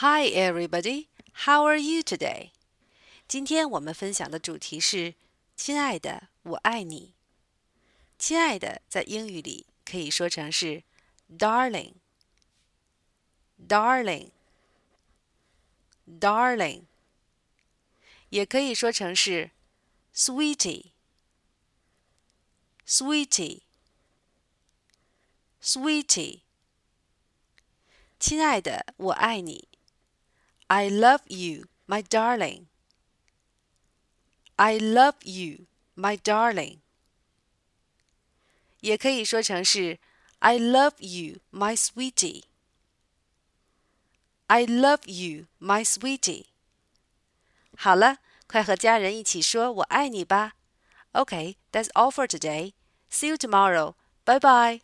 Hi, everybody. How are you today? 今天我们分享的主题是“亲爱的，我爱你”。亲爱的在英语里可以说成是 “darling”。darling, darling，也可以说成是 sweetie, sweetie, sweetie。亲爱的，我爱你。 I love you, my darling. I love you, my darling. 也可以说成是 I love you, my sweetie. I love you, my sweetie. 好了，快和家人一起说“我爱你”吧。Okay, that's all for today. See you tomorrow. Bye bye.